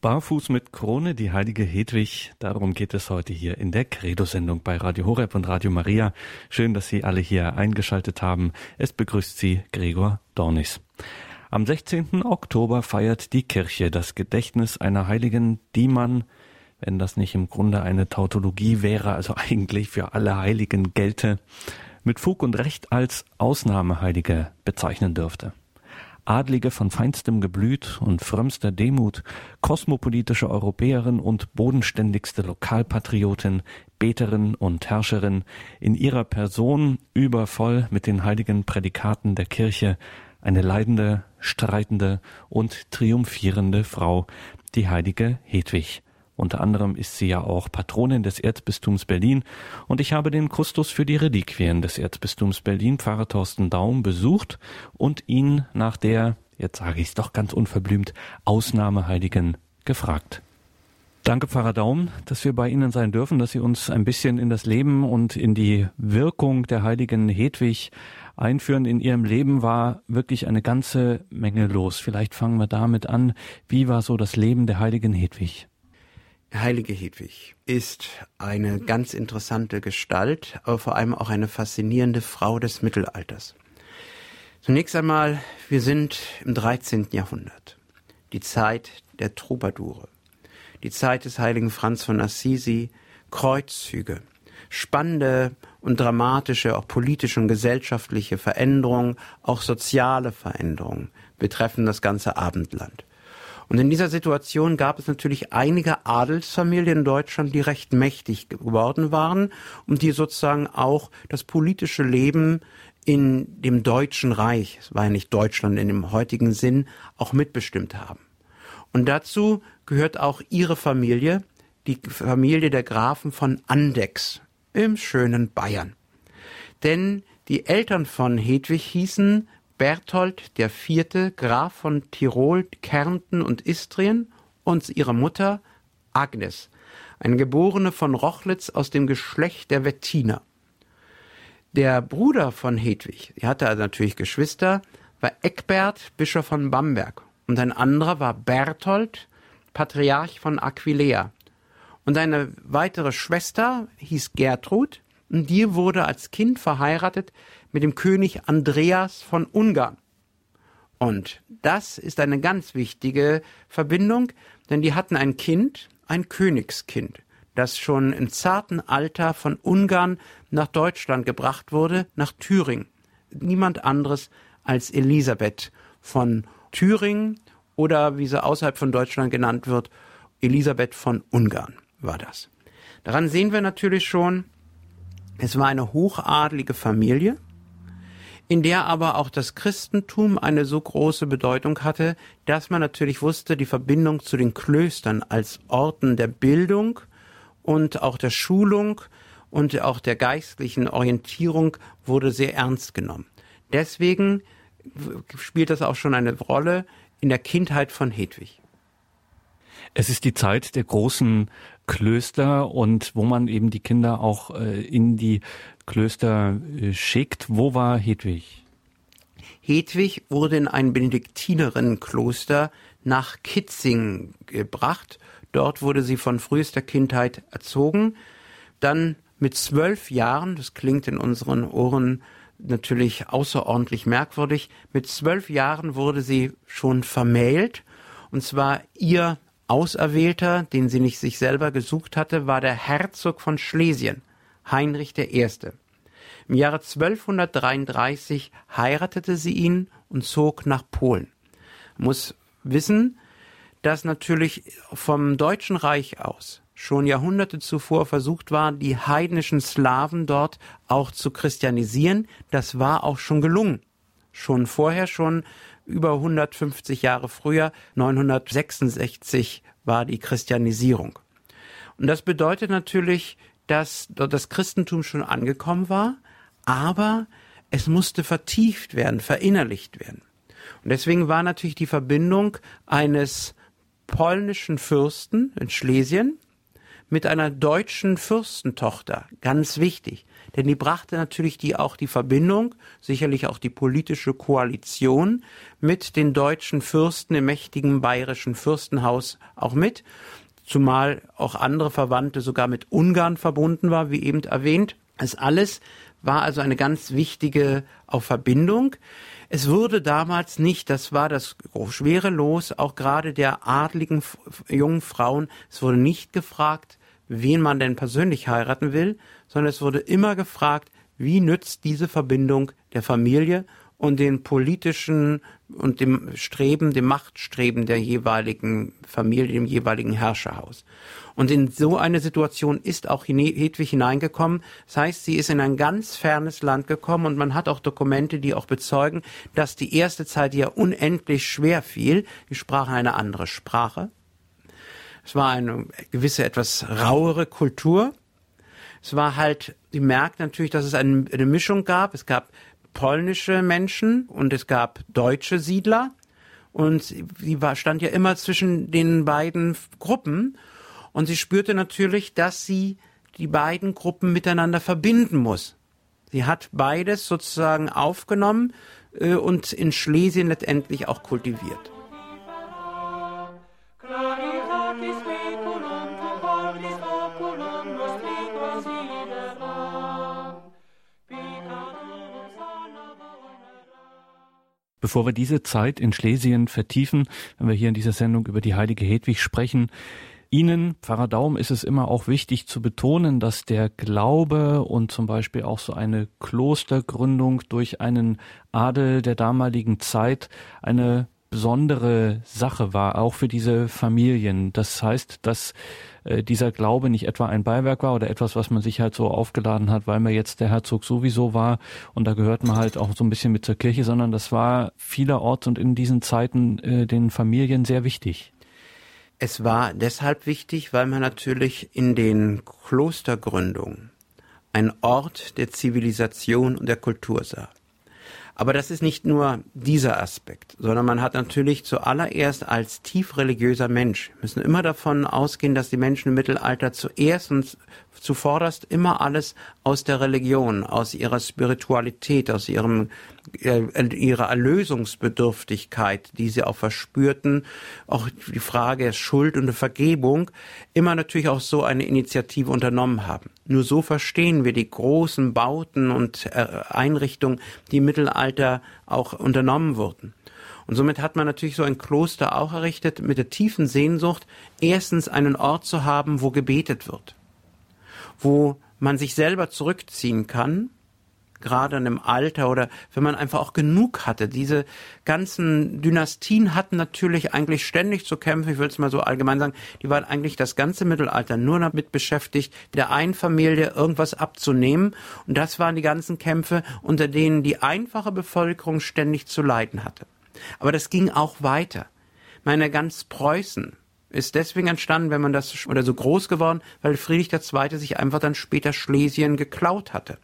Barfuß mit Krone, die heilige Hedwig. Darum geht es heute hier in der Credo-Sendung bei Radio Horeb und Radio Maria. Schön, dass Sie alle hier eingeschaltet haben. Es begrüßt Sie Gregor Dornis. Am 16. Oktober feiert die Kirche das Gedächtnis einer Heiligen, die man, wenn das nicht im Grunde eine Tautologie wäre, also eigentlich für alle Heiligen gelte, mit Fug und Recht als Ausnahmeheilige bezeichnen dürfte. Adlige von feinstem Geblüt und frömmster Demut, kosmopolitische Europäerin und bodenständigste Lokalpatriotin, Beterin und Herrscherin, in ihrer Person übervoll mit den heiligen Prädikaten der Kirche, eine leidende, streitende und triumphierende Frau, die heilige Hedwig. Unter anderem ist sie ja auch Patronin des Erzbistums Berlin und ich habe den Kustus für die Reliquien des Erzbistums Berlin, Pfarrer Thorsten Daum, besucht und ihn nach der, jetzt sage ich es doch ganz unverblümt, Ausnahmeheiligen gefragt. Danke, Pfarrer Daum, dass wir bei Ihnen sein dürfen, dass Sie uns ein bisschen in das Leben und in die Wirkung der heiligen Hedwig einführen. In Ihrem Leben war wirklich eine ganze Menge los. Vielleicht fangen wir damit an. Wie war so das Leben der heiligen Hedwig? Heilige Hedwig ist eine ganz interessante Gestalt, aber vor allem auch eine faszinierende Frau des Mittelalters. Zunächst einmal, wir sind im 13. Jahrhundert, die Zeit der Troubadoure, die Zeit des heiligen Franz von Assisi, Kreuzzüge, spannende und dramatische, auch politische und gesellschaftliche Veränderungen, auch soziale Veränderungen betreffen das ganze Abendland. Und in dieser Situation gab es natürlich einige Adelsfamilien in Deutschland, die recht mächtig geworden waren und die sozusagen auch das politische Leben in dem Deutschen Reich, es war ja nicht Deutschland in dem heutigen Sinn, auch mitbestimmt haben. Und dazu gehört auch ihre Familie, die Familie der Grafen von Andex im schönen Bayern. Denn die Eltern von Hedwig hießen Berthold der Vierte, Graf von Tirol, Kärnten und Istrien und ihre Mutter Agnes, eine Geborene von Rochlitz aus dem Geschlecht der Wettiner. Der Bruder von Hedwig, die hatte also natürlich Geschwister, war Eckbert, Bischof von Bamberg. Und ein anderer war Berthold, Patriarch von Aquileia. Und eine weitere Schwester hieß Gertrud, und die wurde als Kind verheiratet mit dem König Andreas von Ungarn. Und das ist eine ganz wichtige Verbindung, denn die hatten ein Kind, ein Königskind, das schon im zarten Alter von Ungarn nach Deutschland gebracht wurde, nach Thüringen. Niemand anderes als Elisabeth von Thüringen oder wie sie außerhalb von Deutschland genannt wird, Elisabeth von Ungarn war das. Daran sehen wir natürlich schon, es war eine hochadlige Familie, in der aber auch das Christentum eine so große Bedeutung hatte, dass man natürlich wusste, die Verbindung zu den Klöstern als Orten der Bildung und auch der Schulung und auch der geistlichen Orientierung wurde sehr ernst genommen. Deswegen spielt das auch schon eine Rolle in der Kindheit von Hedwig. Es ist die Zeit der großen Klöster und wo man eben die Kinder auch äh, in die Klöster äh, schickt. Wo war Hedwig? Hedwig wurde in ein Benediktinerinnenkloster nach Kitzing gebracht. Dort wurde sie von frühester Kindheit erzogen. Dann mit zwölf Jahren, das klingt in unseren Ohren natürlich außerordentlich merkwürdig, mit zwölf Jahren wurde sie schon vermählt. Und zwar ihr Auserwählter, den sie nicht sich selber gesucht hatte, war der Herzog von Schlesien, Heinrich I. Im Jahre 1233 heiratete sie ihn und zog nach Polen. Muss wissen, dass natürlich vom Deutschen Reich aus schon Jahrhunderte zuvor versucht war, die heidnischen Slawen dort auch zu christianisieren. Das war auch schon gelungen. Schon vorher, schon über 150 Jahre früher, 966 war die Christianisierung. Und das bedeutet natürlich, dass das Christentum schon angekommen war, aber es musste vertieft werden, verinnerlicht werden. Und deswegen war natürlich die Verbindung eines polnischen Fürsten in Schlesien mit einer deutschen Fürstentochter. Ganz wichtig. Denn die brachte natürlich die auch die Verbindung, sicherlich auch die politische Koalition mit den deutschen Fürsten im mächtigen bayerischen Fürstenhaus auch mit. Zumal auch andere Verwandte sogar mit Ungarn verbunden war, wie eben erwähnt. Es alles war also eine ganz wichtige auch Verbindung. Es wurde damals nicht, das war das schwere Los, auch gerade der adligen jungen Frauen, es wurde nicht gefragt, wen man denn persönlich heiraten will, sondern es wurde immer gefragt, wie nützt diese Verbindung der Familie und den politischen und dem Streben, dem Machtstreben der jeweiligen Familie, dem jeweiligen Herrscherhaus. Und in so eine Situation ist auch Hedwig hineingekommen. Das heißt, sie ist in ein ganz fernes Land gekommen und man hat auch Dokumente, die auch bezeugen, dass die erste Zeit ihr unendlich schwer fiel. Die sprachen eine andere Sprache. Es war eine gewisse etwas rauere Kultur. Es war halt, sie merkt natürlich, dass es eine, eine Mischung gab. Es gab polnische Menschen und es gab deutsche Siedler. Und sie war, stand ja immer zwischen den beiden Gruppen. Und sie spürte natürlich, dass sie die beiden Gruppen miteinander verbinden muss. Sie hat beides sozusagen aufgenommen äh, und in Schlesien letztendlich auch kultiviert. Bevor wir diese Zeit in Schlesien vertiefen, wenn wir hier in dieser Sendung über die heilige Hedwig sprechen, Ihnen, Pfarrer Daum, ist es immer auch wichtig zu betonen, dass der Glaube und zum Beispiel auch so eine Klostergründung durch einen Adel der damaligen Zeit eine besondere Sache war, auch für diese Familien. Das heißt, dass äh, dieser Glaube nicht etwa ein Beiwerk war oder etwas, was man sich halt so aufgeladen hat, weil man jetzt der Herzog sowieso war und da gehört man halt auch so ein bisschen mit zur Kirche, sondern das war vielerorts und in diesen Zeiten äh, den Familien sehr wichtig. Es war deshalb wichtig, weil man natürlich in den Klostergründungen ein Ort der Zivilisation und der Kultur sah. Aber das ist nicht nur dieser Aspekt, sondern man hat natürlich zuallererst als tief religiöser Mensch, müssen immer davon ausgehen, dass die Menschen im Mittelalter zuerst und zuvorderst immer alles aus der Religion, aus ihrer Spiritualität, aus ihrem äh, ihrer Erlösungsbedürftigkeit, die sie auch verspürten, auch die Frage der Schuld und der Vergebung, immer natürlich auch so eine Initiative unternommen haben. Nur so verstehen wir die großen Bauten und äh, Einrichtungen, die im Mittelalter auch unternommen wurden. Und somit hat man natürlich so ein Kloster auch errichtet mit der tiefen Sehnsucht, erstens einen Ort zu haben, wo gebetet wird wo man sich selber zurückziehen kann, gerade in einem Alter oder wenn man einfach auch genug hatte. Diese ganzen Dynastien hatten natürlich eigentlich ständig zu kämpfen, ich will es mal so allgemein sagen, die waren eigentlich das ganze Mittelalter nur damit beschäftigt, der einen Familie irgendwas abzunehmen. Und das waren die ganzen Kämpfe, unter denen die einfache Bevölkerung ständig zu leiden hatte. Aber das ging auch weiter. Meine ganz Preußen ist deswegen entstanden, wenn man das oder so groß geworden, weil Friedrich II. sich einfach dann später Schlesien geklaut hatte.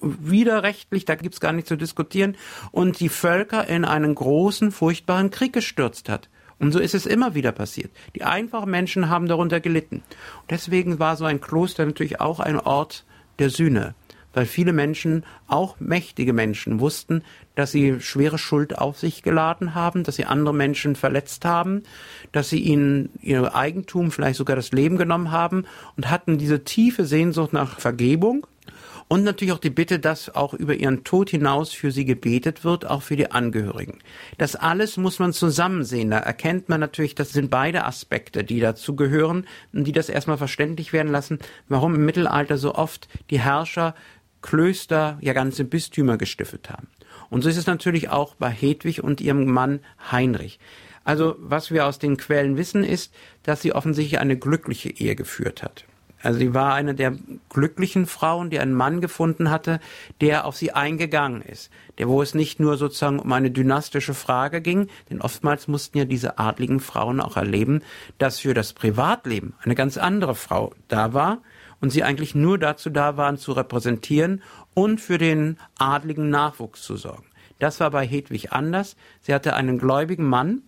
Widerrechtlich, da gibt's gar nicht zu diskutieren, und die Völker in einen großen, furchtbaren Krieg gestürzt hat. Und so ist es immer wieder passiert. Die einfachen Menschen haben darunter gelitten. Und deswegen war so ein Kloster natürlich auch ein Ort der Sühne weil viele Menschen, auch mächtige Menschen, wussten, dass sie schwere Schuld auf sich geladen haben, dass sie andere Menschen verletzt haben, dass sie ihnen ihr Eigentum, vielleicht sogar das Leben genommen haben und hatten diese tiefe Sehnsucht nach Vergebung und natürlich auch die Bitte, dass auch über ihren Tod hinaus für sie gebetet wird, auch für die Angehörigen. Das alles muss man zusammen sehen. Da erkennt man natürlich, das sind beide Aspekte, die dazu gehören und die das erstmal verständlich werden lassen, warum im Mittelalter so oft die Herrscher Klöster, ja ganze Bistümer gestiftet haben. Und so ist es natürlich auch bei Hedwig und ihrem Mann Heinrich. Also was wir aus den Quellen wissen, ist, dass sie offensichtlich eine glückliche Ehe geführt hat. Also sie war eine der glücklichen Frauen, die einen Mann gefunden hatte, der auf sie eingegangen ist. Der, wo es nicht nur sozusagen um eine dynastische Frage ging, denn oftmals mussten ja diese adligen Frauen auch erleben, dass für das Privatleben eine ganz andere Frau da war, und sie eigentlich nur dazu da waren, zu repräsentieren und für den adligen Nachwuchs zu sorgen. Das war bei Hedwig anders. Sie hatte einen gläubigen Mann,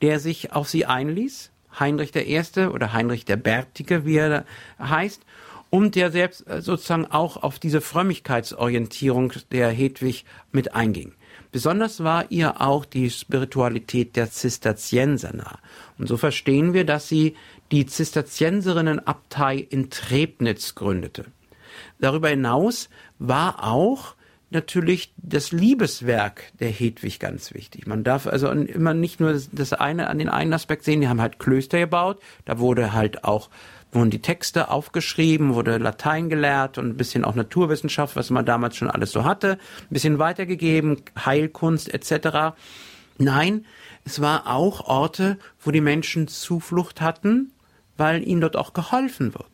der sich auf sie einließ, Heinrich I. oder Heinrich der Bärtige, wie er heißt, und der selbst äh, sozusagen auch auf diese Frömmigkeitsorientierung der Hedwig mit einging. Besonders war ihr auch die Spiritualität der Zisterzienser nah. Und so verstehen wir, dass sie die Zisterzienserinnenabtei in Trebnitz gründete. Darüber hinaus war auch natürlich das Liebeswerk der Hedwig ganz wichtig. Man darf also immer nicht nur das eine an den einen Aspekt sehen, die haben halt Klöster gebaut, da wurde halt auch wurden die Texte aufgeschrieben, wurde Latein gelehrt und ein bisschen auch Naturwissenschaft, was man damals schon alles so hatte, ein bisschen weitergegeben, Heilkunst etc. Nein, es war auch Orte, wo die Menschen Zuflucht hatten, weil ihnen dort auch geholfen wird.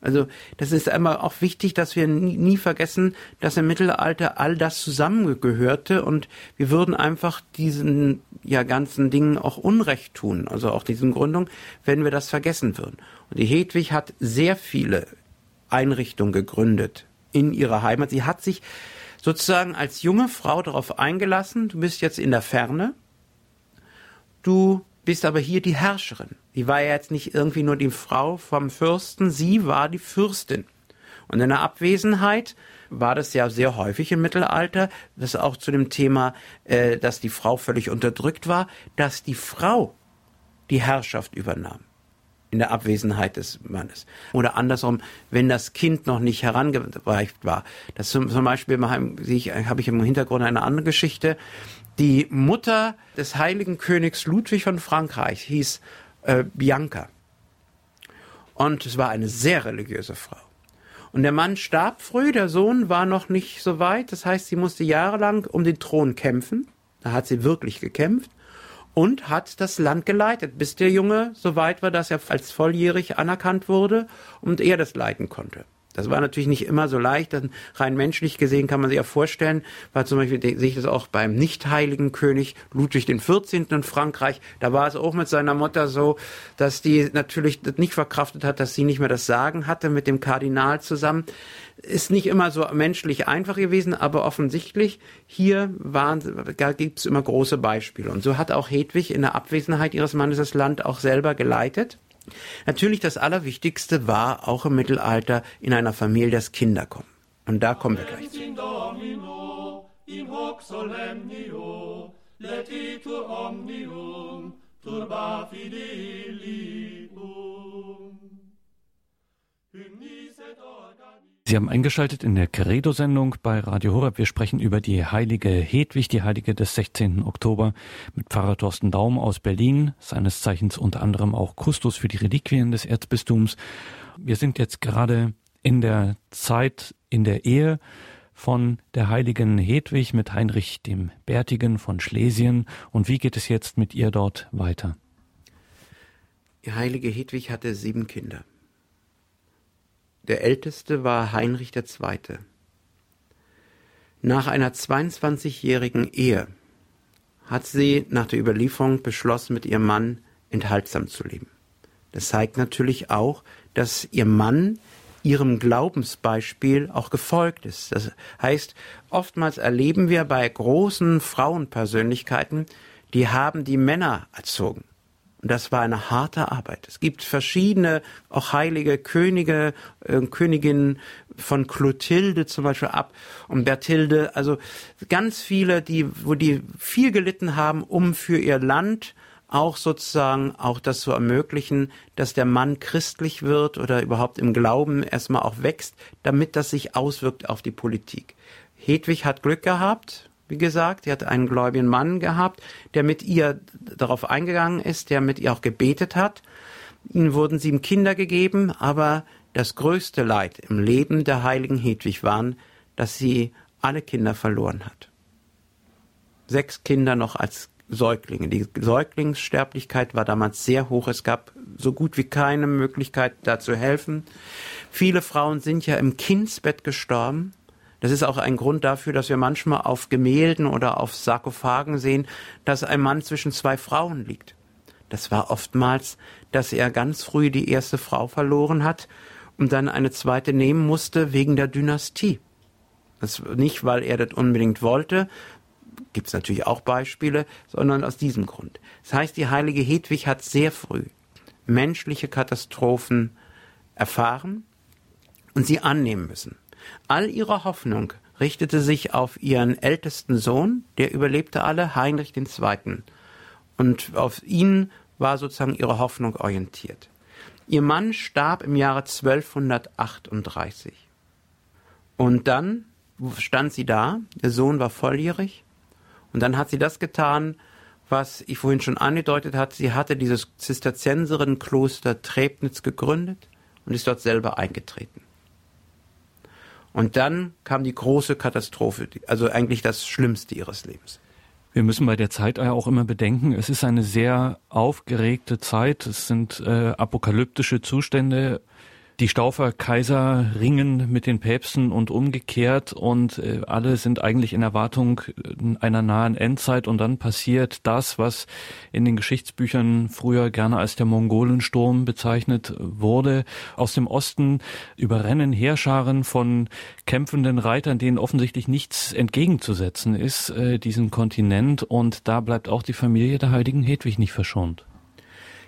Also das ist einmal auch wichtig, dass wir nie, nie, vergessen, dass im Mittelalter all das zusammengehörte und wir würden einfach diesen ja ganzen Dingen auch Unrecht tun, also auch diesen Gründungen, wenn wir das vergessen würden. Und die Hedwig hat sehr viele Einrichtungen gegründet in ihrer Heimat. Sie hat sich sozusagen als junge Frau darauf eingelassen, du bist jetzt in der Ferne, du bist aber hier die Herrscherin. Die war ja jetzt nicht irgendwie nur die Frau vom Fürsten, sie war die Fürstin. Und in der Abwesenheit war das ja sehr häufig im Mittelalter, das auch zu dem Thema, äh, dass die Frau völlig unterdrückt war, dass die Frau die Herrschaft übernahm in der Abwesenheit des Mannes. Oder andersrum, wenn das Kind noch nicht herangereift war. Das zum, zum Beispiel habe ich im Hintergrund eine andere Geschichte. Die Mutter des heiligen Königs Ludwig von Frankreich hieß äh, Bianca. Und es war eine sehr religiöse Frau. Und der Mann starb früh, der Sohn war noch nicht so weit. Das heißt, sie musste jahrelang um den Thron kämpfen. Da hat sie wirklich gekämpft und hat das Land geleitet, bis der Junge so weit war, dass er als volljährig anerkannt wurde und er das leiten konnte. Das war natürlich nicht immer so leicht. Rein menschlich gesehen kann man sich ja vorstellen, weil zum Beispiel sehe ich das auch beim nicht heiligen König Ludwig XIV. in Frankreich. Da war es auch mit seiner Mutter so, dass die natürlich nicht verkraftet hat, dass sie nicht mehr das Sagen hatte mit dem Kardinal zusammen. Ist nicht immer so menschlich einfach gewesen, aber offensichtlich hier waren, da gibt es immer große Beispiele. Und so hat auch Hedwig in der Abwesenheit ihres Mannes das Land auch selber geleitet. Natürlich das Allerwichtigste war auch im Mittelalter in einer Familie das Kinderkommen. Und da kommen wir gleich zu. turba fidelium. Sie haben eingeschaltet in der Credo-Sendung bei Radio Horeb. Wir sprechen über die heilige Hedwig, die Heilige des 16. Oktober mit Pfarrer Thorsten Daum aus Berlin, seines Zeichens unter anderem auch Kustos für die Reliquien des Erzbistums. Wir sind jetzt gerade in der Zeit in der Ehe von der heiligen Hedwig mit Heinrich dem Bärtigen von Schlesien. Und wie geht es jetzt mit ihr dort weiter? Die heilige Hedwig hatte sieben Kinder. Der älteste war Heinrich II. Nach einer 22-jährigen Ehe hat sie nach der Überlieferung beschlossen, mit ihrem Mann enthaltsam zu leben. Das zeigt natürlich auch, dass ihr Mann ihrem Glaubensbeispiel auch gefolgt ist. Das heißt, oftmals erleben wir bei großen Frauenpersönlichkeiten, die haben die Männer erzogen. Und das war eine harte Arbeit. Es gibt verschiedene, auch heilige Könige, äh, Königinnen von Clotilde zum Beispiel ab und Berthilde, also ganz viele, die, wo die viel gelitten haben, um für ihr Land auch sozusagen auch das zu ermöglichen, dass der Mann christlich wird oder überhaupt im Glauben erstmal auch wächst, damit das sich auswirkt auf die Politik. Hedwig hat Glück gehabt, wie gesagt. Sie hat einen gläubigen Mann gehabt, der mit ihr darauf eingegangen ist, der mit ihr auch gebetet hat. Ihnen wurden sieben Kinder gegeben, aber das größte Leid im Leben der heiligen Hedwig waren, dass sie alle Kinder verloren hat. Sechs Kinder noch als Säuglinge. Die Säuglingssterblichkeit war damals sehr hoch. Es gab so gut wie keine Möglichkeit, da zu helfen. Viele Frauen sind ja im Kindsbett gestorben. Das ist auch ein Grund dafür, dass wir manchmal auf Gemälden oder auf Sarkophagen sehen, dass ein Mann zwischen zwei Frauen liegt. Das war oftmals, dass er ganz früh die erste Frau verloren hat und dann eine zweite nehmen musste wegen der Dynastie. Das nicht, weil er das unbedingt wollte, gibt es natürlich auch Beispiele, sondern aus diesem Grund. Das heißt, die heilige Hedwig hat sehr früh menschliche Katastrophen erfahren und sie annehmen müssen. All ihre Hoffnung richtete sich auf ihren ältesten Sohn, der überlebte alle, Heinrich II. Und auf ihn war sozusagen ihre Hoffnung orientiert. Ihr Mann starb im Jahre 1238. Und dann stand sie da, der Sohn war volljährig, und dann hat sie das getan, was ich vorhin schon angedeutet hat. Sie hatte dieses Zisterzienserinnenkloster Trebnitz gegründet und ist dort selber eingetreten. Und dann kam die große Katastrophe, also eigentlich das Schlimmste ihres Lebens. Wir müssen bei der Zeit auch immer bedenken, es ist eine sehr aufgeregte Zeit. Es sind äh, apokalyptische Zustände die Staufer Kaiser ringen mit den Päpsten und umgekehrt und äh, alle sind eigentlich in Erwartung einer nahen Endzeit und dann passiert das, was in den Geschichtsbüchern früher gerne als der Mongolensturm bezeichnet wurde. Aus dem Osten überrennen Heerscharen von kämpfenden Reitern, denen offensichtlich nichts entgegenzusetzen ist, äh, diesen Kontinent und da bleibt auch die Familie der heiligen Hedwig nicht verschont.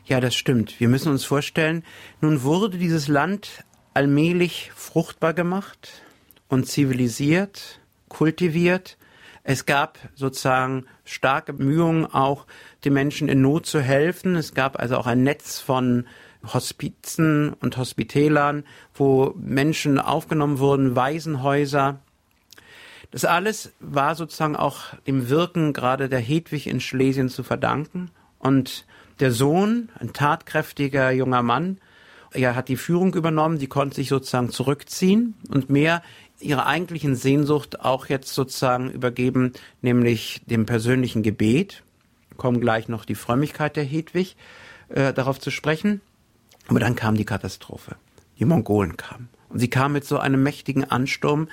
Ja, das stimmt. Wir müssen uns vorstellen, nun wurde dieses Land allmählich fruchtbar gemacht und zivilisiert, kultiviert. Es gab sozusagen starke Bemühungen, auch den Menschen in Not zu helfen. Es gab also auch ein Netz von Hospizen und Hospitälern, wo Menschen aufgenommen wurden, Waisenhäuser. Das alles war sozusagen auch dem Wirken gerade der Hedwig in Schlesien zu verdanken. Und der Sohn, ein tatkräftiger junger Mann, er hat die Führung übernommen, die konnte sich sozusagen zurückziehen und mehr ihrer eigentlichen Sehnsucht auch jetzt sozusagen übergeben, nämlich dem persönlichen Gebet. Kommen gleich noch die Frömmigkeit der Hedwig äh, darauf zu sprechen. Aber dann kam die Katastrophe. Die Mongolen kamen. Und sie kam mit so einem mächtigen Ansturm,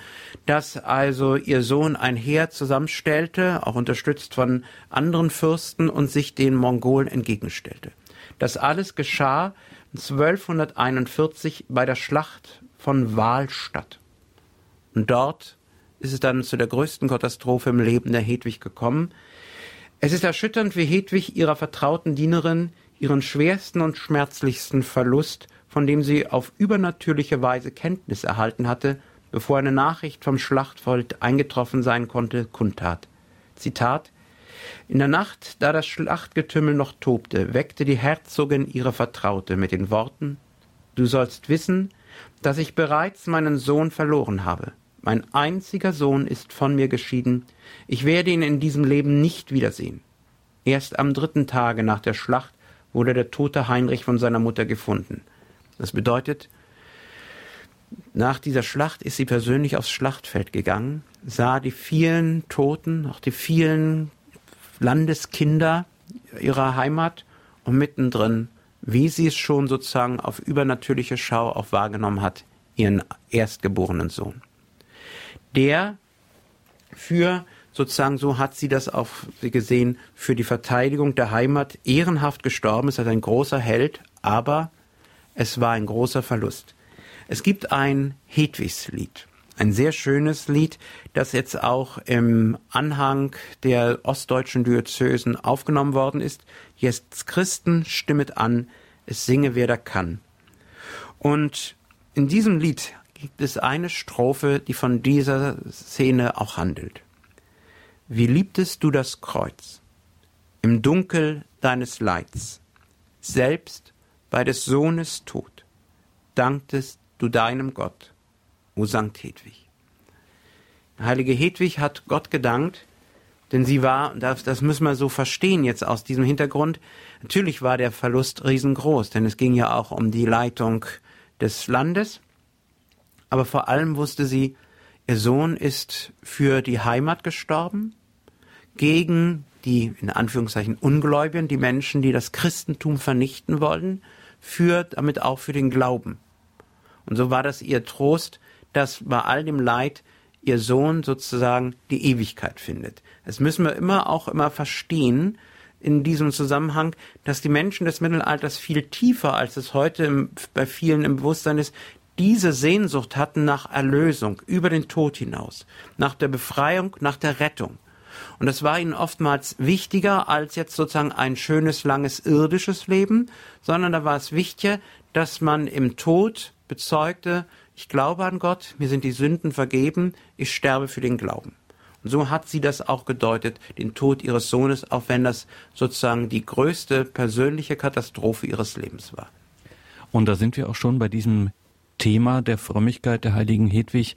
dass also ihr Sohn ein Heer zusammenstellte, auch unterstützt von anderen Fürsten und sich den Mongolen entgegenstellte. Das alles geschah 1241 bei der Schlacht von Wahlstatt. Und dort ist es dann zu der größten Katastrophe im Leben der Hedwig gekommen. Es ist erschütternd, wie Hedwig ihrer vertrauten Dienerin ihren schwersten und schmerzlichsten Verlust von dem sie auf übernatürliche Weise Kenntnis erhalten hatte, bevor eine Nachricht vom Schlachtfeld eingetroffen sein konnte, kundtat. Zitat In der Nacht, da das Schlachtgetümmel noch tobte, weckte die Herzogin ihre Vertraute mit den Worten Du sollst wissen, dass ich bereits meinen Sohn verloren habe. Mein einziger Sohn ist von mir geschieden. Ich werde ihn in diesem Leben nicht wiedersehen. Erst am dritten Tage nach der Schlacht wurde der tote Heinrich von seiner Mutter gefunden. Das bedeutet, nach dieser Schlacht ist sie persönlich aufs Schlachtfeld gegangen, sah die vielen Toten, auch die vielen Landeskinder ihrer Heimat und mittendrin, wie sie es schon sozusagen auf übernatürliche Schau auch wahrgenommen hat, ihren erstgeborenen Sohn. Der für sozusagen, so hat sie das auch gesehen, für die Verteidigung der Heimat ehrenhaft gestorben ist, also ein großer Held, aber es war ein großer Verlust. Es gibt ein Hedwigslied, ein sehr schönes Lied, das jetzt auch im Anhang der ostdeutschen Diözesen aufgenommen worden ist. Jetzt Christen stimmet an, es singe wer da kann. Und in diesem Lied gibt es eine Strophe, die von dieser Szene auch handelt. Wie liebtest du das Kreuz im Dunkel deines Leids, selbst bei des Sohnes Tod danktest du deinem Gott, o Sankt Hedwig. Heilige Hedwig hat Gott gedankt, denn sie war, das, das müssen wir so verstehen jetzt aus diesem Hintergrund, natürlich war der Verlust riesengroß, denn es ging ja auch um die Leitung des Landes, aber vor allem wusste sie, ihr Sohn ist für die Heimat gestorben, gegen die, in Anführungszeichen, Ungläubigen, die Menschen, die das Christentum vernichten wollten, für, damit auch für den Glauben. Und so war das ihr Trost, dass bei all dem Leid ihr Sohn sozusagen die Ewigkeit findet. Das müssen wir immer auch immer verstehen in diesem Zusammenhang, dass die Menschen des Mittelalters viel tiefer, als es heute bei vielen im Bewusstsein ist, diese Sehnsucht hatten nach Erlösung über den Tod hinaus, nach der Befreiung, nach der Rettung. Und das war ihnen oftmals wichtiger als jetzt sozusagen ein schönes, langes irdisches Leben, sondern da war es wichtiger, dass man im Tod bezeugte, ich glaube an Gott, mir sind die Sünden vergeben, ich sterbe für den Glauben. Und so hat sie das auch gedeutet, den Tod ihres Sohnes, auch wenn das sozusagen die größte persönliche Katastrophe ihres Lebens war. Und da sind wir auch schon bei diesem Thema der Frömmigkeit der heiligen Hedwig.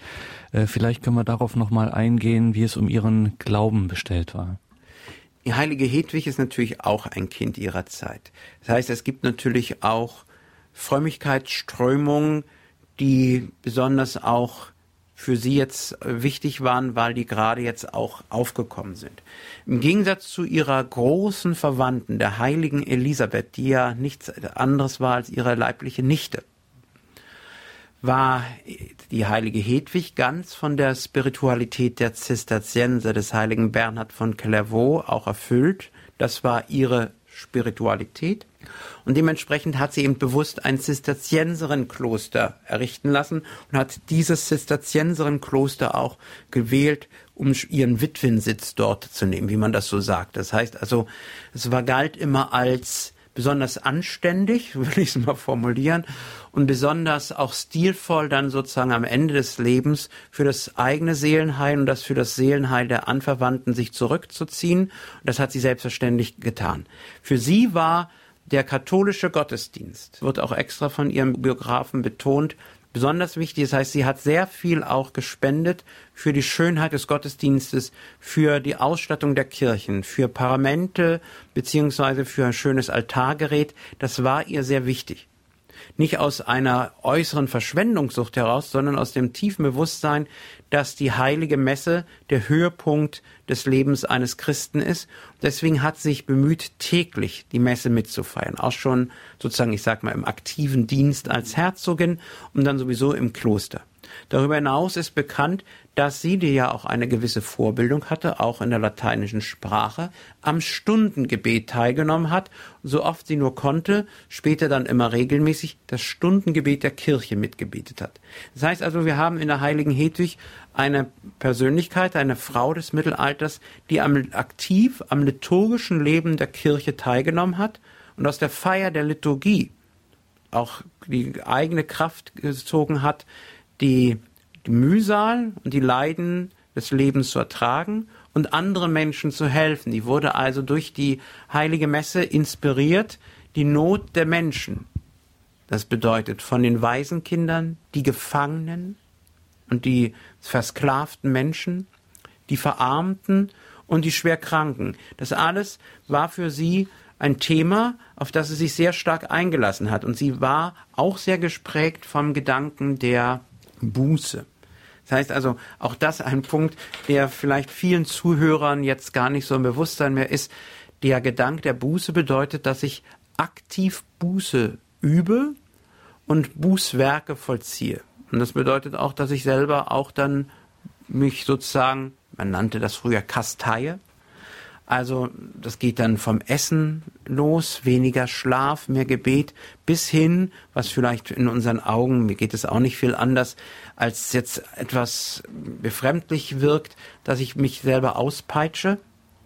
Äh, vielleicht können wir darauf nochmal eingehen, wie es um ihren Glauben bestellt war. Die heilige Hedwig ist natürlich auch ein Kind ihrer Zeit. Das heißt, es gibt natürlich auch Frömmigkeitsströmungen, die besonders auch für sie jetzt wichtig waren, weil die gerade jetzt auch aufgekommen sind. Im Gegensatz zu ihrer großen Verwandten, der heiligen Elisabeth, die ja nichts anderes war als ihre leibliche Nichte, war die heilige Hedwig ganz von der Spiritualität der Zisterzienser des heiligen Bernhard von Clairvaux auch erfüllt. Das war ihre Spiritualität. Und dementsprechend hat sie eben bewusst ein Zisterzienserenkloster errichten lassen und hat dieses Zisterzienserenkloster auch gewählt, um ihren Witwensitz dort zu nehmen, wie man das so sagt. Das heißt also, es war galt immer als besonders anständig, will ich es mal formulieren, und besonders auch stilvoll dann sozusagen am Ende des Lebens für das eigene Seelenheil und das für das Seelenheil der Anverwandten sich zurückzuziehen. Und das hat sie selbstverständlich getan. Für sie war der katholische Gottesdienst, wird auch extra von ihrem Biografen betont, besonders wichtig. Das heißt, sie hat sehr viel auch gespendet für die Schönheit des Gottesdienstes, für die Ausstattung der Kirchen, für Paramente beziehungsweise für ein schönes Altargerät. Das war ihr sehr wichtig nicht aus einer äußeren Verschwendungssucht heraus, sondern aus dem tiefen Bewusstsein, dass die heilige Messe der Höhepunkt des Lebens eines Christen ist. Deswegen hat sich bemüht, täglich die Messe mitzufeiern. Auch schon sozusagen, ich sag mal, im aktiven Dienst als Herzogin und dann sowieso im Kloster. Darüber hinaus ist bekannt, dass sie, die ja auch eine gewisse Vorbildung hatte, auch in der lateinischen Sprache, am Stundengebet teilgenommen hat, so oft sie nur konnte, später dann immer regelmäßig das Stundengebet der Kirche mitgebetet hat. Das heißt also, wir haben in der heiligen Hedwig eine Persönlichkeit, eine Frau des Mittelalters, die am, aktiv am liturgischen Leben der Kirche teilgenommen hat und aus der Feier der Liturgie auch die eigene Kraft gezogen hat, die, die Mühsal und die Leiden des Lebens zu ertragen und anderen Menschen zu helfen. Die wurde also durch die heilige Messe inspiriert, die Not der Menschen. Das bedeutet von den Waisenkindern, die Gefangenen und die versklavten Menschen, die Verarmten und die Schwerkranken. Das alles war für sie ein Thema, auf das sie sich sehr stark eingelassen hat. Und sie war auch sehr gesprägt vom Gedanken der Buße. Das heißt also, auch das ein Punkt, der vielleicht vielen Zuhörern jetzt gar nicht so im Bewusstsein mehr ist. Der Gedanke der Buße bedeutet, dass ich aktiv Buße übe und Bußwerke vollziehe. Und das bedeutet auch, dass ich selber auch dann mich sozusagen, man nannte das früher Kasteie, also das geht dann vom Essen los, weniger Schlaf, mehr Gebet, bis hin, was vielleicht in unseren Augen, mir geht es auch nicht viel anders, als jetzt etwas befremdlich wirkt, dass ich mich selber auspeitsche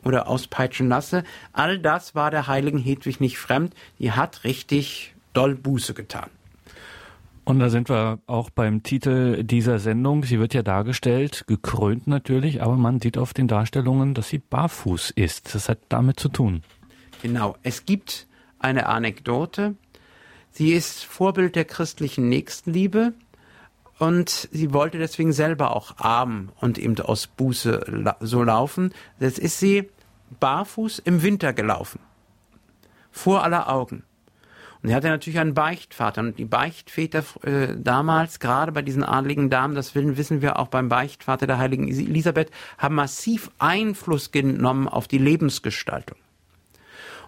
oder auspeitschen lasse. All das war der heiligen Hedwig nicht fremd. Die hat richtig doll Buße getan. Und da sind wir auch beim Titel dieser Sendung. Sie wird ja dargestellt, gekrönt natürlich, aber man sieht auf den Darstellungen, dass sie barfuß ist. Das hat damit zu tun. Genau. Es gibt eine Anekdote. Sie ist Vorbild der christlichen Nächstenliebe und sie wollte deswegen selber auch arm und eben aus Buße so laufen. Jetzt ist sie barfuß im Winter gelaufen. Vor aller Augen. Und er hatte natürlich einen Beichtvater. Und die Beichtväter äh, damals, gerade bei diesen adligen Damen, das wissen wir auch beim Beichtvater der heiligen Elisabeth, haben massiv Einfluss genommen auf die Lebensgestaltung.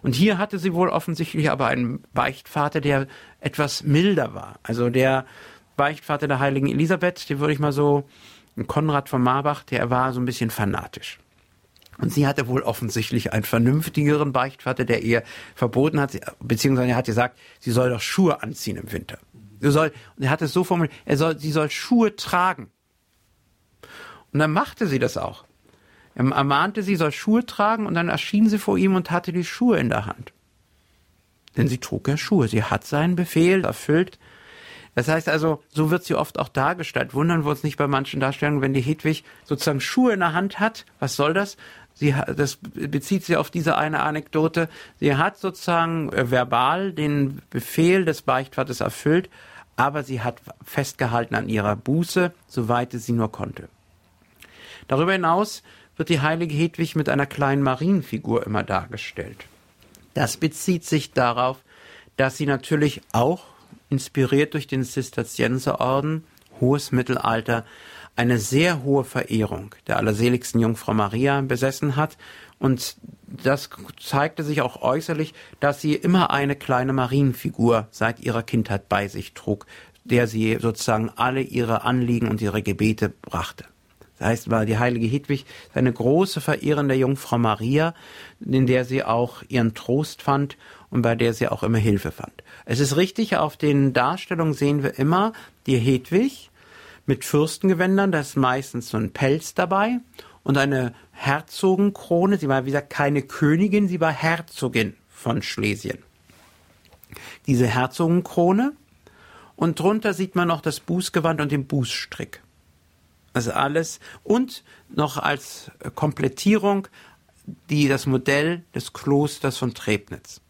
Und hier hatte sie wohl offensichtlich aber einen Beichtvater, der etwas milder war. Also der Beichtvater der heiligen Elisabeth, den würde ich mal so, Konrad von Marbach, der war so ein bisschen fanatisch. Und sie hatte wohl offensichtlich einen vernünftigeren Beichtvater, der ihr verboten hat, beziehungsweise er hat gesagt, sie soll doch Schuhe anziehen im Winter. Sie soll, und er hat es so formuliert, er soll, sie soll Schuhe tragen. Und dann machte sie das auch. Er ermahnte sie, soll Schuhe tragen und dann erschien sie vor ihm und hatte die Schuhe in der Hand. Denn sie trug ja Schuhe. Sie hat seinen Befehl erfüllt. Das heißt also, so wird sie oft auch dargestellt. Wundern wir uns nicht bei manchen Darstellungen, wenn die Hedwig sozusagen Schuhe in der Hand hat. Was soll das? Sie, das bezieht sich auf diese eine Anekdote. Sie hat sozusagen äh, verbal den Befehl des Beichtvaters erfüllt, aber sie hat festgehalten an ihrer Buße, soweit sie nur konnte. Darüber hinaus wird die heilige Hedwig mit einer kleinen Marienfigur immer dargestellt. Das bezieht sich darauf, dass sie natürlich auch inspiriert durch den Zisterzienserorden, hohes Mittelalter, eine sehr hohe Verehrung der allerseligsten Jungfrau Maria besessen hat. Und das zeigte sich auch äußerlich, dass sie immer eine kleine Marienfigur seit ihrer Kindheit bei sich trug, der sie sozusagen alle ihre Anliegen und ihre Gebete brachte. Das heißt, war die heilige Hedwig eine große Verehrerin der Jungfrau Maria, in der sie auch ihren Trost fand und bei der sie auch immer Hilfe fand. Es ist richtig, auf den Darstellungen sehen wir immer die Hedwig, mit Fürstengewändern, da ist meistens so ein Pelz dabei und eine Herzogenkrone. Sie war, wie gesagt, keine Königin, sie war Herzogin von Schlesien. Diese Herzogenkrone und drunter sieht man noch das Bußgewand und den Bußstrick. Also alles und noch als Komplettierung die, das Modell des Klosters von Trebnitz.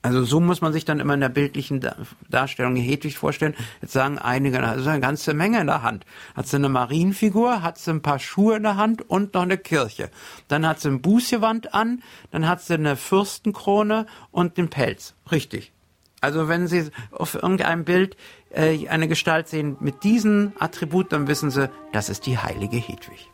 Also so muss man sich dann immer in der bildlichen Darstellung Hedwig vorstellen. Jetzt sagen einige, das ist eine ganze Menge in der Hand. Hat sie eine Marienfigur, hat sie ein paar Schuhe in der Hand und noch eine Kirche. Dann hat sie ein Bußgewand an, dann hat sie eine Fürstenkrone und den Pelz. Richtig. Also wenn Sie auf irgendeinem Bild äh, eine Gestalt sehen mit diesen Attributen, dann wissen Sie, das ist die heilige Hedwig.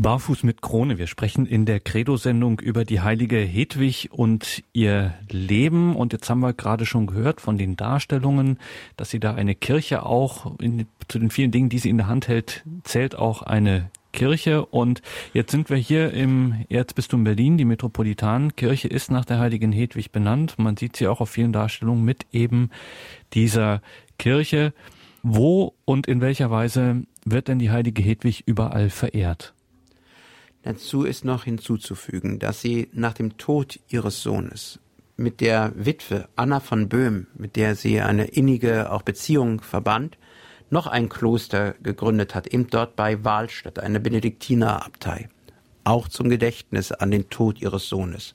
Barfuß mit Krone. Wir sprechen in der Credo-Sendung über die heilige Hedwig und ihr Leben. Und jetzt haben wir gerade schon gehört von den Darstellungen, dass sie da eine Kirche auch, in, zu den vielen Dingen, die sie in der Hand hält, zählt auch eine Kirche. Und jetzt sind wir hier im Erzbistum Berlin. Die Metropolitankirche ist nach der heiligen Hedwig benannt. Man sieht sie auch auf vielen Darstellungen mit eben dieser Kirche. Wo und in welcher Weise wird denn die heilige Hedwig überall verehrt? Dazu ist noch hinzuzufügen, dass sie nach dem Tod ihres Sohnes mit der Witwe Anna von Böhm, mit der sie eine innige auch Beziehung verband, noch ein Kloster gegründet hat, eben dort bei Wahlstatt, eine Benediktinerabtei, auch zum Gedächtnis an den Tod ihres Sohnes.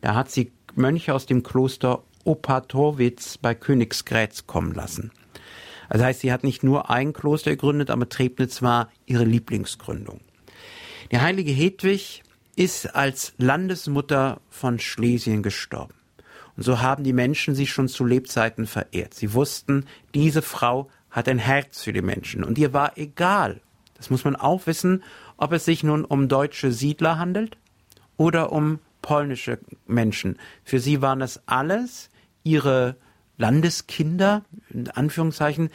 Da hat sie Mönche aus dem Kloster Opatorwitz bei Königsgrätz kommen lassen. Das heißt, sie hat nicht nur ein Kloster gegründet, aber Trebnitz war ihre Lieblingsgründung. Die heilige Hedwig ist als Landesmutter von Schlesien gestorben. Und so haben die Menschen sie schon zu Lebzeiten verehrt. Sie wussten, diese Frau hat ein Herz für die Menschen. Und ihr war egal, das muss man auch wissen, ob es sich nun um deutsche Siedler handelt oder um polnische Menschen. Für sie waren es alles ihre Landeskinder, in Anführungszeichen,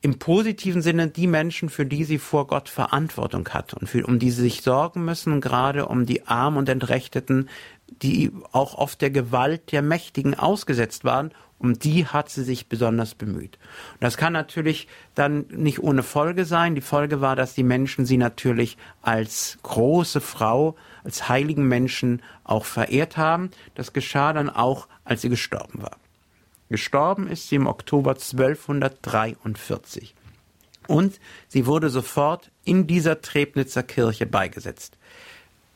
im positiven Sinne die Menschen, für die sie vor Gott Verantwortung hat und für, um die sie sich sorgen müssen, gerade um die Armen und Entrechteten, die auch oft der Gewalt der Mächtigen ausgesetzt waren, um die hat sie sich besonders bemüht. Und das kann natürlich dann nicht ohne Folge sein. Die Folge war, dass die Menschen sie natürlich als große Frau, als heiligen Menschen auch verehrt haben. Das geschah dann auch, als sie gestorben war. Gestorben ist sie im Oktober 1243. Und sie wurde sofort in dieser Trebnitzer Kirche beigesetzt.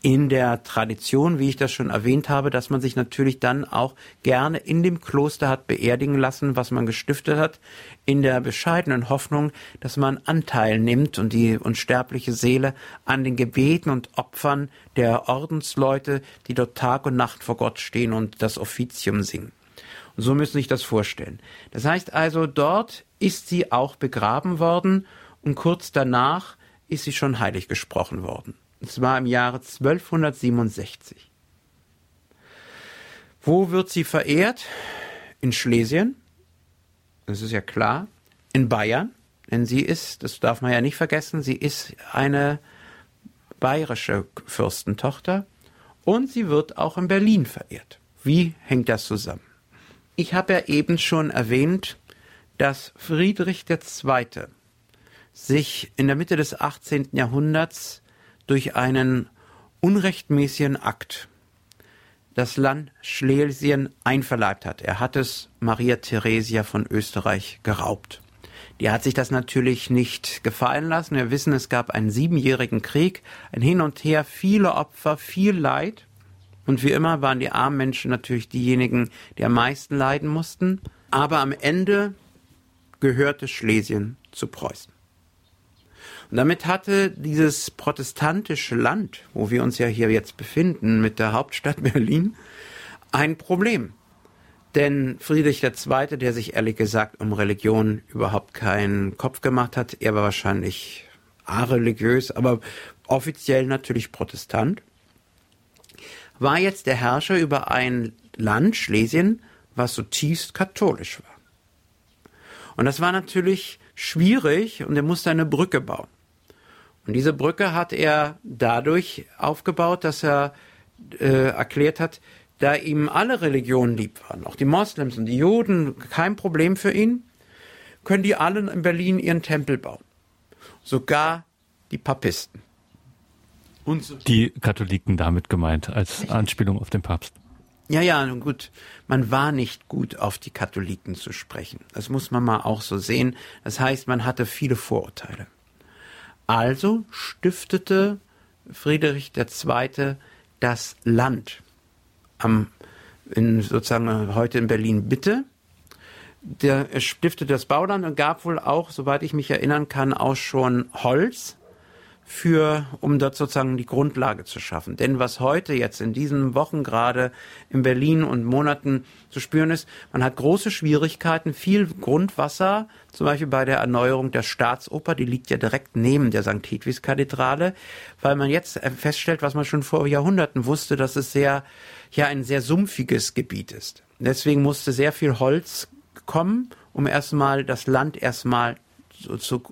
In der Tradition, wie ich das schon erwähnt habe, dass man sich natürlich dann auch gerne in dem Kloster hat beerdigen lassen, was man gestiftet hat, in der bescheidenen Hoffnung, dass man Anteil nimmt und die unsterbliche Seele an den Gebeten und Opfern der Ordensleute, die dort Tag und Nacht vor Gott stehen und das Offizium singen. So müssen Sie sich das vorstellen. Das heißt also, dort ist sie auch begraben worden und kurz danach ist sie schon heilig gesprochen worden. Und zwar im Jahre 1267. Wo wird sie verehrt? In Schlesien. Das ist ja klar. In Bayern. Denn sie ist, das darf man ja nicht vergessen, sie ist eine bayerische Fürstentochter. Und sie wird auch in Berlin verehrt. Wie hängt das zusammen? Ich habe ja eben schon erwähnt, dass Friedrich II. sich in der Mitte des 18. Jahrhunderts durch einen unrechtmäßigen Akt das Land Schlesien einverleibt hat. Er hat es Maria Theresia von Österreich geraubt. Die hat sich das natürlich nicht gefallen lassen. Wir wissen, es gab einen siebenjährigen Krieg, ein Hin und Her, viele Opfer, viel Leid. Und wie immer waren die armen Menschen natürlich diejenigen, die am meisten leiden mussten. Aber am Ende gehörte Schlesien zu Preußen. Und damit hatte dieses protestantische Land, wo wir uns ja hier jetzt befinden, mit der Hauptstadt Berlin, ein Problem. Denn Friedrich II., der sich ehrlich gesagt um Religion überhaupt keinen Kopf gemacht hat, er war wahrscheinlich areligiös, aber offiziell natürlich Protestant, war jetzt der Herrscher über ein Land, Schlesien, was zutiefst katholisch war. Und das war natürlich schwierig und er musste eine Brücke bauen. Und diese Brücke hat er dadurch aufgebaut, dass er äh, erklärt hat, da ihm alle Religionen lieb waren, auch die Moslems und die Juden, kein Problem für ihn, können die alle in Berlin ihren Tempel bauen. Sogar die Papisten. Und die Katholiken damit gemeint, als Anspielung auf den Papst. Ja, ja, nun gut. Man war nicht gut auf die Katholiken zu sprechen. Das muss man mal auch so sehen. Das heißt, man hatte viele Vorurteile. Also stiftete Friedrich II. das Land am, in, sozusagen heute in Berlin Bitte. Der stiftete das Bauland und gab wohl auch, soweit ich mich erinnern kann, auch schon Holz für, um dort sozusagen die Grundlage zu schaffen. Denn was heute jetzt in diesen Wochen gerade in Berlin und Monaten zu spüren ist, man hat große Schwierigkeiten, viel Grundwasser, zum Beispiel bei der Erneuerung der Staatsoper, die liegt ja direkt neben der St. Hedwigs Kathedrale, weil man jetzt feststellt, was man schon vor Jahrhunderten wusste, dass es sehr, ja, ein sehr sumpfiges Gebiet ist. Deswegen musste sehr viel Holz kommen, um erstmal das Land erstmal zu,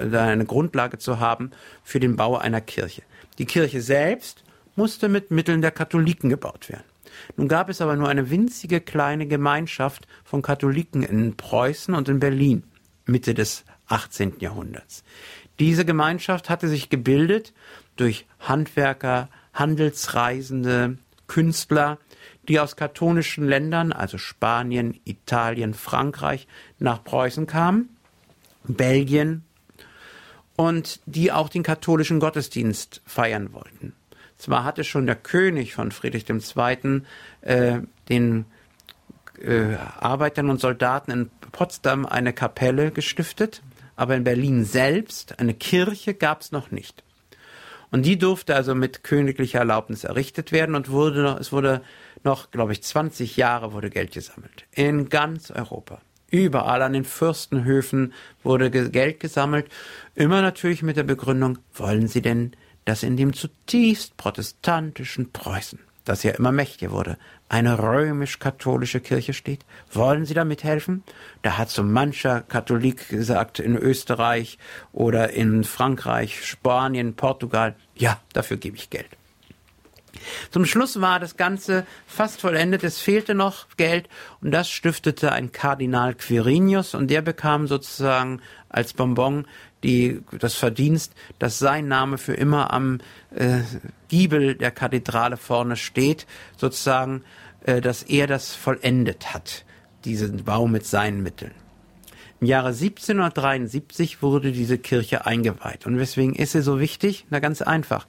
eine Grundlage zu haben für den Bau einer Kirche. Die Kirche selbst musste mit Mitteln der Katholiken gebaut werden. Nun gab es aber nur eine winzige kleine Gemeinschaft von Katholiken in Preußen und in Berlin, Mitte des 18. Jahrhunderts. Diese Gemeinschaft hatte sich gebildet durch Handwerker, Handelsreisende, Künstler, die aus katholischen Ländern, also Spanien, Italien, Frankreich, nach Preußen kamen Belgien und die auch den katholischen Gottesdienst feiern wollten. Zwar hatte schon der König von Friedrich II. Äh, den äh, Arbeitern und Soldaten in Potsdam eine Kapelle gestiftet, aber in Berlin selbst eine Kirche gab es noch nicht. Und die durfte also mit königlicher Erlaubnis errichtet werden und wurde, es wurde noch, glaube ich, 20 Jahre wurde Geld gesammelt. In ganz Europa. Überall an den Fürstenhöfen wurde Geld gesammelt, immer natürlich mit der Begründung, wollen Sie denn, dass in dem zutiefst protestantischen Preußen, das ja immer mächtiger wurde, eine römisch-katholische Kirche steht? Wollen Sie da mithelfen? Da hat so mancher Katholik gesagt in Österreich oder in Frankreich, Spanien, Portugal, ja, dafür gebe ich Geld. Zum Schluss war das Ganze fast vollendet. Es fehlte noch Geld und das stiftete ein Kardinal Quirinius und der bekam sozusagen als Bonbon die, das Verdienst, dass sein Name für immer am äh, Giebel der Kathedrale vorne steht, sozusagen, äh, dass er das vollendet hat, diesen Bau mit seinen Mitteln. Im Jahre 1773 wurde diese Kirche eingeweiht. Und weswegen ist sie so wichtig? Na ganz einfach.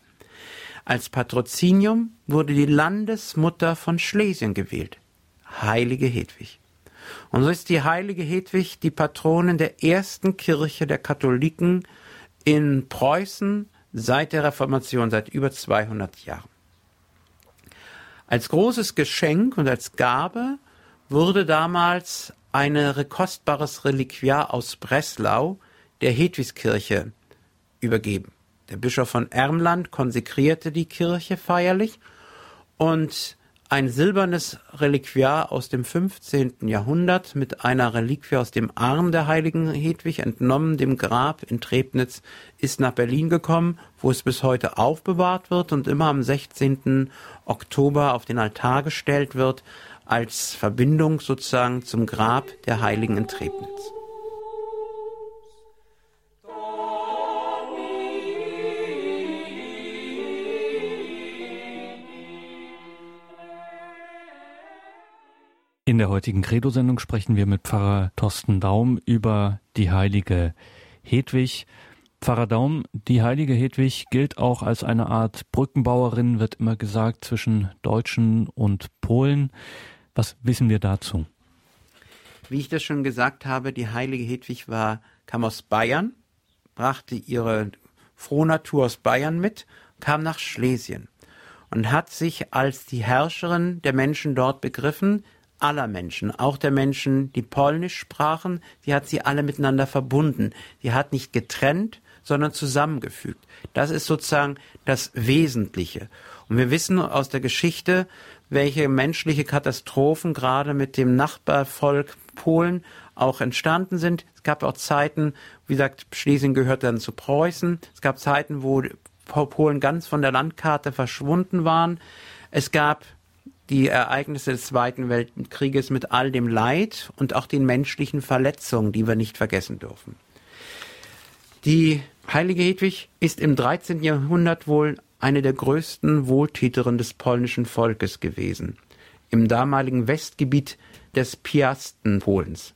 Als Patrozinium wurde die Landesmutter von Schlesien gewählt, heilige Hedwig. Und so ist die heilige Hedwig die Patronin der ersten Kirche der Katholiken in Preußen seit der Reformation, seit über 200 Jahren. Als großes Geschenk und als Gabe wurde damals ein kostbares Reliquiar aus Breslau der Hedwigskirche übergeben. Der Bischof von Ermland konsekrierte die Kirche feierlich und ein silbernes Reliquiar aus dem 15. Jahrhundert mit einer Reliquie aus dem Arm der heiligen Hedwig, entnommen dem Grab in Trebnitz, ist nach Berlin gekommen, wo es bis heute aufbewahrt wird und immer am 16. Oktober auf den Altar gestellt wird als Verbindung sozusagen zum Grab der Heiligen in Trebnitz. In der heutigen Credo-Sendung sprechen wir mit Pfarrer Thorsten Daum über die heilige Hedwig. Pfarrer Daum, die heilige Hedwig gilt auch als eine Art Brückenbauerin, wird immer gesagt, zwischen Deutschen und Polen. Was wissen wir dazu? Wie ich das schon gesagt habe, die heilige Hedwig war, kam aus Bayern, brachte ihre Frohnatur aus Bayern mit, kam nach Schlesien und hat sich als die Herrscherin der Menschen dort begriffen, aller Menschen, auch der Menschen, die Polnisch sprachen, die hat sie alle miteinander verbunden. Die hat nicht getrennt, sondern zusammengefügt. Das ist sozusagen das Wesentliche. Und wir wissen aus der Geschichte, welche menschliche Katastrophen gerade mit dem Nachbarvolk Polen auch entstanden sind. Es gab auch Zeiten, wie gesagt, Schlesien gehört dann zu Preußen. Es gab Zeiten, wo Polen ganz von der Landkarte verschwunden waren. Es gab die Ereignisse des Zweiten Weltkrieges mit all dem Leid und auch den menschlichen Verletzungen, die wir nicht vergessen dürfen. Die heilige Hedwig ist im 13. Jahrhundert wohl eine der größten Wohltäterinnen des polnischen Volkes gewesen, im damaligen Westgebiet des Piastenpolens.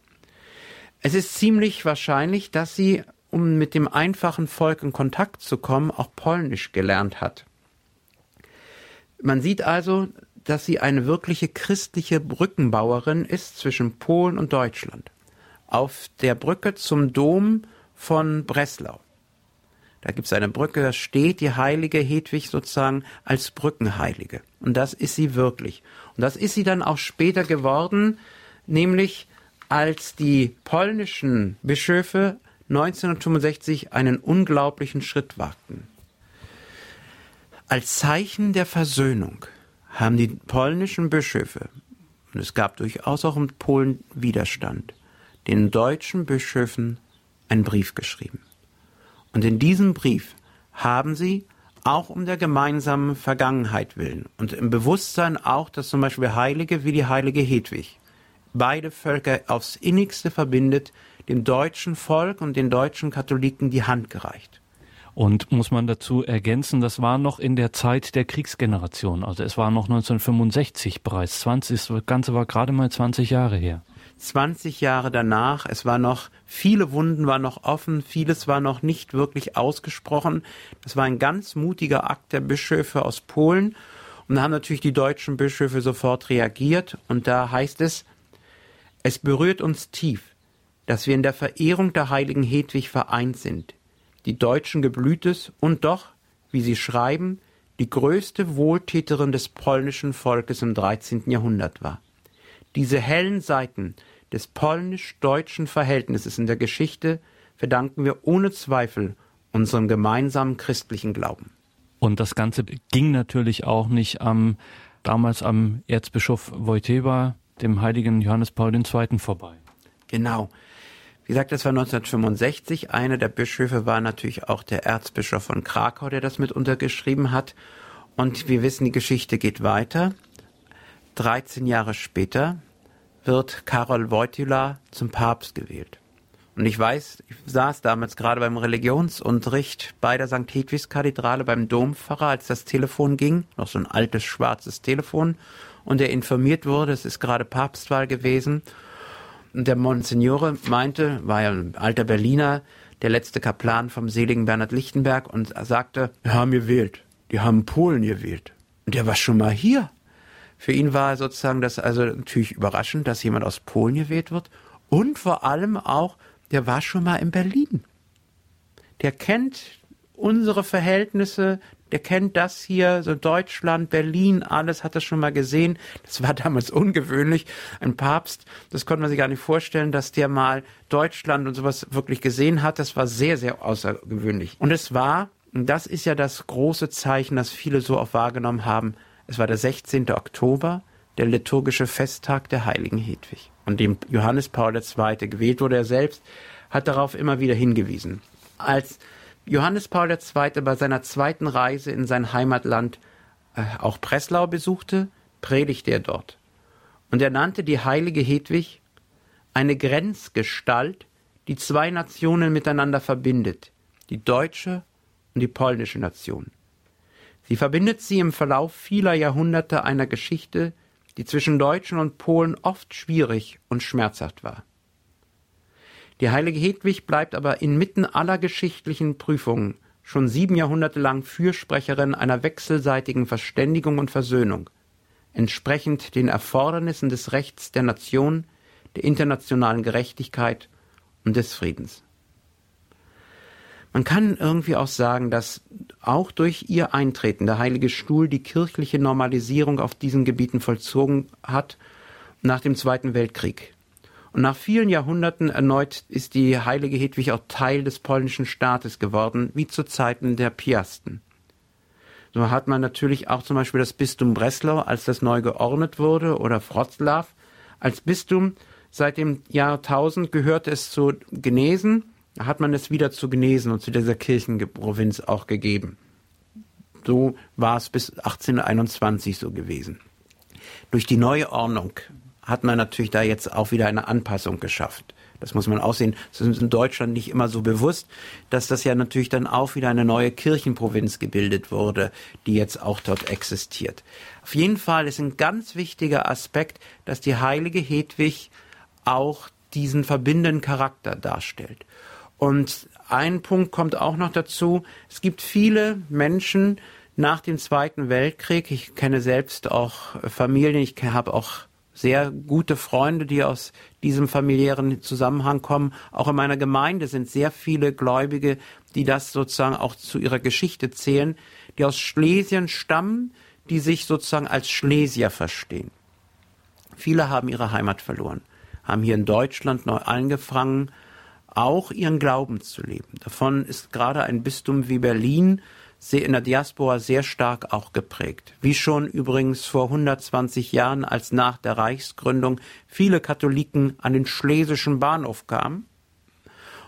Es ist ziemlich wahrscheinlich, dass sie, um mit dem einfachen Volk in Kontakt zu kommen, auch Polnisch gelernt hat. Man sieht also, dass sie eine wirkliche christliche Brückenbauerin ist zwischen Polen und Deutschland. Auf der Brücke zum Dom von Breslau. Da gibt es eine Brücke, da steht die heilige Hedwig sozusagen als Brückenheilige. Und das ist sie wirklich. Und das ist sie dann auch später geworden, nämlich als die polnischen Bischöfe 1965 einen unglaublichen Schritt wagten. Als Zeichen der Versöhnung haben die polnischen Bischöfe, und es gab durchaus auch in Polen Widerstand, den deutschen Bischöfen einen Brief geschrieben. Und in diesem Brief haben sie auch um der gemeinsamen Vergangenheit willen und im Bewusstsein auch, dass zum Beispiel Heilige wie die heilige Hedwig beide Völker aufs innigste verbindet, dem deutschen Volk und den deutschen Katholiken die Hand gereicht. Und muss man dazu ergänzen, das war noch in der Zeit der Kriegsgeneration. Also es war noch 1965 bereits. 20, das Ganze war gerade mal 20 Jahre her. 20 Jahre danach, es war noch, viele Wunden waren noch offen, vieles war noch nicht wirklich ausgesprochen. Das war ein ganz mutiger Akt der Bischöfe aus Polen. Und da haben natürlich die deutschen Bischöfe sofort reagiert. Und da heißt es, es berührt uns tief, dass wir in der Verehrung der heiligen Hedwig vereint sind die deutschen Geblütes und doch, wie sie schreiben, die größte Wohltäterin des polnischen Volkes im 13. Jahrhundert war. Diese hellen Seiten des polnisch-deutschen Verhältnisses in der Geschichte verdanken wir ohne Zweifel unserem gemeinsamen christlichen Glauben. Und das Ganze ging natürlich auch nicht am damals am Erzbischof Wojtyła, dem heiligen Johannes Paul II. vorbei. Genau. Wie gesagt, das war 1965. Einer der Bischöfe war natürlich auch der Erzbischof von Krakau, der das mit untergeschrieben hat. Und wir wissen, die Geschichte geht weiter. 13 Jahre später wird Karol Wojtyla zum Papst gewählt. Und ich weiß, ich saß damals gerade beim Religionsunterricht bei der St. Hedwigs Kathedrale beim Dompfarrer, als das Telefon ging, noch so ein altes schwarzes Telefon, und er informiert wurde, es ist gerade Papstwahl gewesen der Monsignore meinte, war ja ein alter Berliner, der letzte Kaplan vom seligen Bernhard Lichtenberg und sagte, wir haben gewählt. Die haben Polen gewählt. Und der war schon mal hier. Für ihn war sozusagen das also natürlich überraschend, dass jemand aus Polen gewählt wird. Und vor allem auch, der war schon mal in Berlin. Der kennt unsere Verhältnisse, der kennt das hier, so Deutschland, Berlin, alles hat er schon mal gesehen. Das war damals ungewöhnlich. Ein Papst, das konnte man sich gar nicht vorstellen, dass der mal Deutschland und sowas wirklich gesehen hat. Das war sehr, sehr außergewöhnlich. Und es war, und das ist ja das große Zeichen, das viele so auch wahrgenommen haben, es war der 16. Oktober, der liturgische Festtag der heiligen Hedwig. Und dem Johannes Paul II. gewählt wurde er selbst, hat darauf immer wieder hingewiesen. Als Johannes Paul II. bei seiner zweiten Reise in sein Heimatland äh, auch Breslau besuchte, predigte er dort. Und er nannte die heilige Hedwig eine Grenzgestalt, die zwei Nationen miteinander verbindet, die deutsche und die polnische Nation. Sie verbindet sie im Verlauf vieler Jahrhunderte einer Geschichte, die zwischen Deutschen und Polen oft schwierig und schmerzhaft war. Die heilige Hedwig bleibt aber inmitten aller geschichtlichen Prüfungen schon sieben Jahrhunderte lang Fürsprecherin einer wechselseitigen Verständigung und Versöhnung, entsprechend den Erfordernissen des Rechts der Nation, der internationalen Gerechtigkeit und des Friedens. Man kann irgendwie auch sagen, dass auch durch ihr Eintreten der Heilige Stuhl die kirchliche Normalisierung auf diesen Gebieten vollzogen hat nach dem Zweiten Weltkrieg. Und nach vielen Jahrhunderten erneut ist die heilige Hedwig auch Teil des polnischen Staates geworden, wie zu Zeiten der Piasten. So hat man natürlich auch zum Beispiel das Bistum Breslau, als das neu geordnet wurde, oder Wroclaw als Bistum. Seit dem Jahr 1000 gehörte es zu Genesen, hat man es wieder zu Genesen und zu dieser Kirchenprovinz auch gegeben. So war es bis 1821 so gewesen. Durch die neue Ordnung hat man natürlich da jetzt auch wieder eine Anpassung geschafft. Das muss man auch sehen. Das ist in Deutschland nicht immer so bewusst, dass das ja natürlich dann auch wieder eine neue Kirchenprovinz gebildet wurde, die jetzt auch dort existiert. Auf jeden Fall ist ein ganz wichtiger Aspekt, dass die heilige Hedwig auch diesen verbindenden Charakter darstellt. Und ein Punkt kommt auch noch dazu. Es gibt viele Menschen nach dem Zweiten Weltkrieg. Ich kenne selbst auch Familien. Ich habe auch sehr gute Freunde, die aus diesem familiären Zusammenhang kommen. Auch in meiner Gemeinde sind sehr viele Gläubige, die das sozusagen auch zu ihrer Geschichte zählen, die aus Schlesien stammen, die sich sozusagen als Schlesier verstehen. Viele haben ihre Heimat verloren, haben hier in Deutschland neu angefangen, auch ihren Glauben zu leben. Davon ist gerade ein Bistum wie Berlin in der Diaspora sehr stark auch geprägt. Wie schon übrigens vor 120 Jahren, als nach der Reichsgründung viele Katholiken an den Schlesischen Bahnhof kamen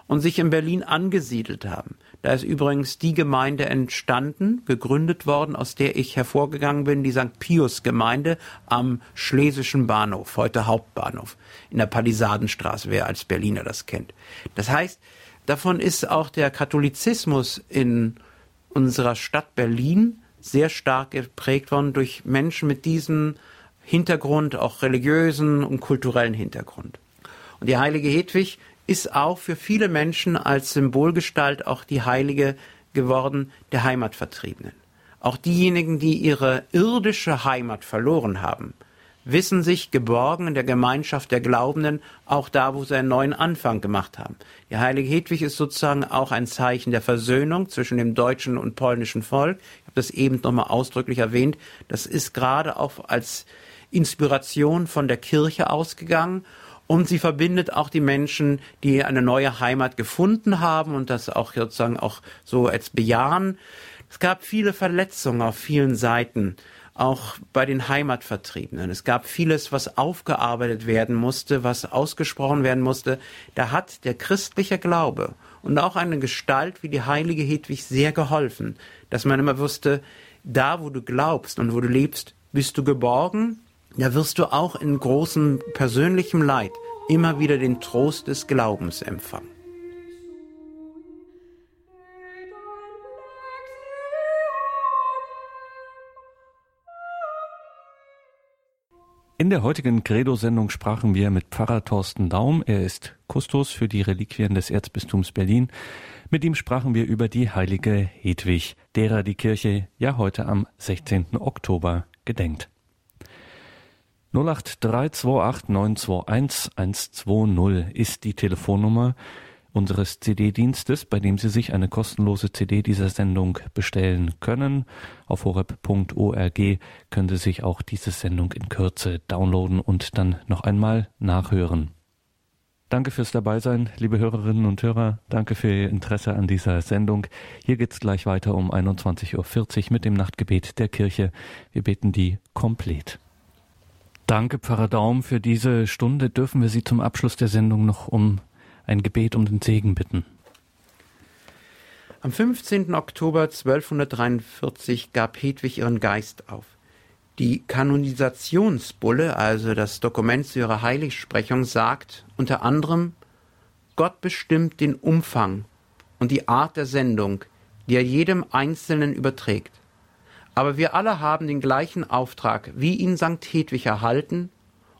und sich in Berlin angesiedelt haben. Da ist übrigens die Gemeinde entstanden, gegründet worden, aus der ich hervorgegangen bin, die St. Pius Gemeinde am Schlesischen Bahnhof, heute Hauptbahnhof, in der Palisadenstraße, wer als Berliner das kennt. Das heißt, davon ist auch der Katholizismus in unserer Stadt Berlin sehr stark geprägt worden durch Menschen mit diesem Hintergrund, auch religiösen und kulturellen Hintergrund. Und die heilige Hedwig ist auch für viele Menschen als Symbolgestalt auch die Heilige geworden der Heimatvertriebenen. Auch diejenigen, die ihre irdische Heimat verloren haben, wissen sich geborgen in der Gemeinschaft der Glaubenden, auch da, wo sie einen neuen Anfang gemacht haben. Die heilige Hedwig ist sozusagen auch ein Zeichen der Versöhnung zwischen dem deutschen und polnischen Volk. Ich habe das eben nochmal ausdrücklich erwähnt. Das ist gerade auch als Inspiration von der Kirche ausgegangen. Und sie verbindet auch die Menschen, die eine neue Heimat gefunden haben und das auch sozusagen auch so als bejahen. Es gab viele Verletzungen auf vielen Seiten auch bei den Heimatvertriebenen. Es gab vieles, was aufgearbeitet werden musste, was ausgesprochen werden musste. Da hat der christliche Glaube und auch eine Gestalt wie die heilige Hedwig sehr geholfen, dass man immer wusste, da wo du glaubst und wo du lebst, bist du geborgen, da wirst du auch in großem persönlichem Leid immer wieder den Trost des Glaubens empfangen. In der heutigen Credo-Sendung sprachen wir mit Pfarrer Thorsten Daum. Er ist Kustos für die Reliquien des Erzbistums Berlin. Mit ihm sprachen wir über die heilige Hedwig, derer die Kirche ja heute am 16. Oktober gedenkt. 08328 921 120 ist die Telefonnummer unseres CD-Dienstes, bei dem Sie sich eine kostenlose CD dieser Sendung bestellen können. Auf horeb.org können Sie sich auch diese Sendung in Kürze downloaden und dann noch einmal nachhören. Danke fürs Dabeisein, liebe Hörerinnen und Hörer. Danke für Ihr Interesse an dieser Sendung. Hier geht's gleich weiter um 21.40 Uhr mit dem Nachtgebet der Kirche. Wir beten die komplett. Danke, Pfarrer Daum, für diese Stunde. Dürfen wir Sie zum Abschluss der Sendung noch um ein Gebet um den Segen bitten. Am 15. Oktober 1243 gab Hedwig ihren Geist auf. Die Kanonisationsbulle, also das Dokument zu ihrer Heiligsprechung, sagt unter anderem, Gott bestimmt den Umfang und die Art der Sendung, die er jedem Einzelnen überträgt. Aber wir alle haben den gleichen Auftrag, wie ihn St. Hedwig erhalten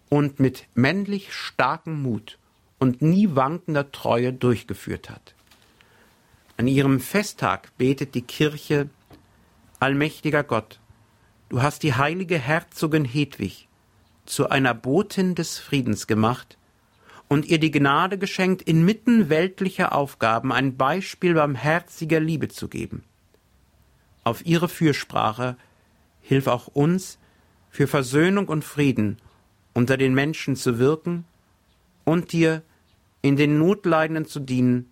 und mit männlich starkem Mut und nie wankender Treue durchgeführt hat. An ihrem Festtag betet die Kirche Allmächtiger Gott, du hast die heilige Herzogin Hedwig zu einer Botin des Friedens gemacht und ihr die Gnade geschenkt, inmitten weltlicher Aufgaben ein Beispiel barmherziger Liebe zu geben. Auf ihre Fürsprache hilf auch uns, für Versöhnung und Frieden unter den Menschen zu wirken und dir in den Notleidenden zu dienen.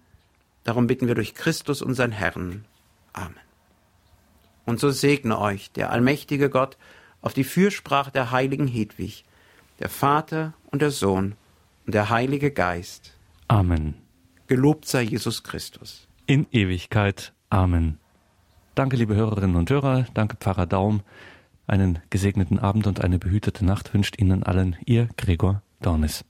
Darum bitten wir durch Christus unseren Herrn. Amen. Und so segne euch der allmächtige Gott auf die Fürsprache der heiligen Hedwig, der Vater und der Sohn und der Heilige Geist. Amen. Gelobt sei Jesus Christus. In Ewigkeit. Amen. Danke, liebe Hörerinnen und Hörer. Danke, Pfarrer Daum. Einen gesegneten Abend und eine behütete Nacht wünscht Ihnen allen Ihr Gregor Dornis.